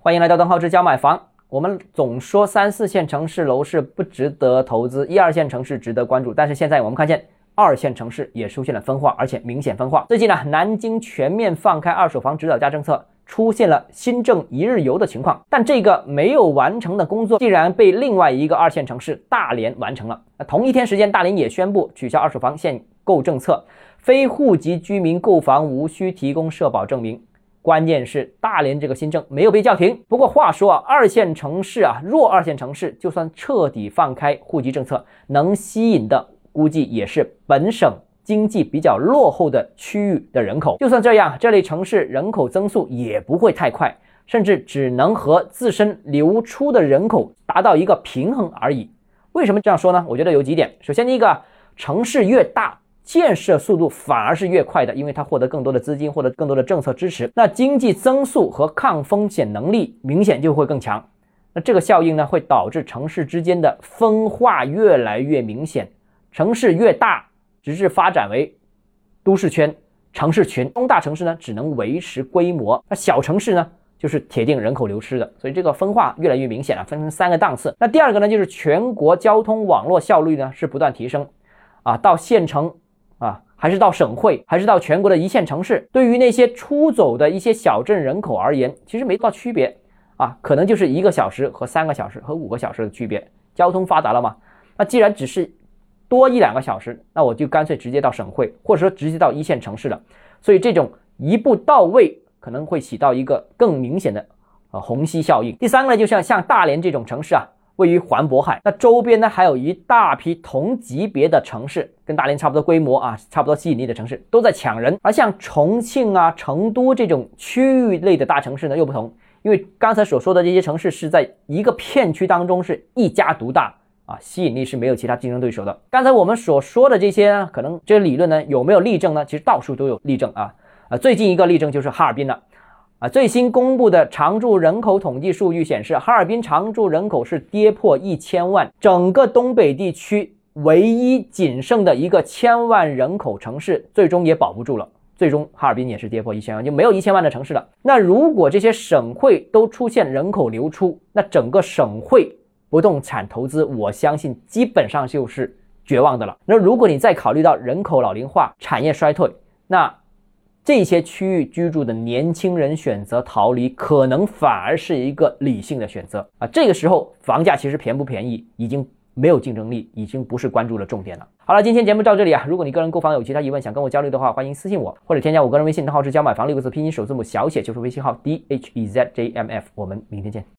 欢迎来到邓浩之教买房。我们总说三四线城市楼市不值得投资，一二线城市值得关注。但是现在我们看见二线城市也出现了分化，而且明显分化。最近呢，南京全面放开二手房指导价政策，出现了新政一日游的情况。但这个没有完成的工作，竟然被另外一个二线城市大连完成了。那同一天时间，大连也宣布取消二手房限购政策，非户籍居民购房无需提供社保证明。关键是大连这个新政没有被叫停。不过话说啊，二线城市啊，弱二线城市，就算彻底放开户籍政策，能吸引的估计也是本省经济比较落后的区域的人口。就算这样，这类城市人口增速也不会太快，甚至只能和自身流出的人口达到一个平衡而已。为什么这样说呢？我觉得有几点。首先，第一个，城市越大。建设速度反而是越快的，因为它获得更多的资金，获得更多的政策支持，那经济增速和抗风险能力明显就会更强。那这个效应呢，会导致城市之间的分化越来越明显。城市越大，直至发展为都市圈、城市群。中大城市呢，只能维持规模；那小城市呢，就是铁定人口流失的。所以这个分化越来越明显了，分成三个档次。那第二个呢，就是全国交通网络效率呢是不断提升，啊，到县城。还是到省会，还是到全国的一线城市，对于那些出走的一些小镇人口而言，其实没多大区别啊，可能就是一个小时和三个小时和五个小时的区别。交通发达了嘛？那既然只是多一两个小时，那我就干脆直接到省会，或者说直接到一线城市了。所以这种一步到位，可能会起到一个更明显的呃虹吸效应。第三个呢，就像像大连这种城市啊。位于环渤海，那周边呢还有一大批同级别的城市，跟大连差不多规模啊，差不多吸引力的城市都在抢人。而像重庆啊、成都这种区域类的大城市呢又不同，因为刚才所说的这些城市是在一个片区当中是一家独大啊，吸引力是没有其他竞争对手的。刚才我们所说的这些呢，可能这些理论呢有没有例证呢？其实到处都有例证啊啊，最近一个例证就是哈尔滨了。啊，最新公布的常住人口统计数据显示，哈尔滨常住人口是跌破一千万，整个东北地区唯一仅剩的一个千万人口城市，最终也保不住了。最终，哈尔滨也是跌破一千万，就没有一千万的城市了。那如果这些省会都出现人口流出，那整个省会不动产投资，我相信基本上就是绝望的了。那如果你再考虑到人口老龄化、产业衰退，那。这些区域居住的年轻人选择逃离，可能反而是一个理性的选择啊！这个时候房价其实便不便宜，已经没有竞争力，已经不是关注的重点了。好了，今天节目到这里啊！如果你个人购房有其他疑问，想跟我交流的话，欢迎私信我，或者添加我个人微信，账号是教买房六个字拼音首字母小写就是微信号 d h e z j m f。我们明天见。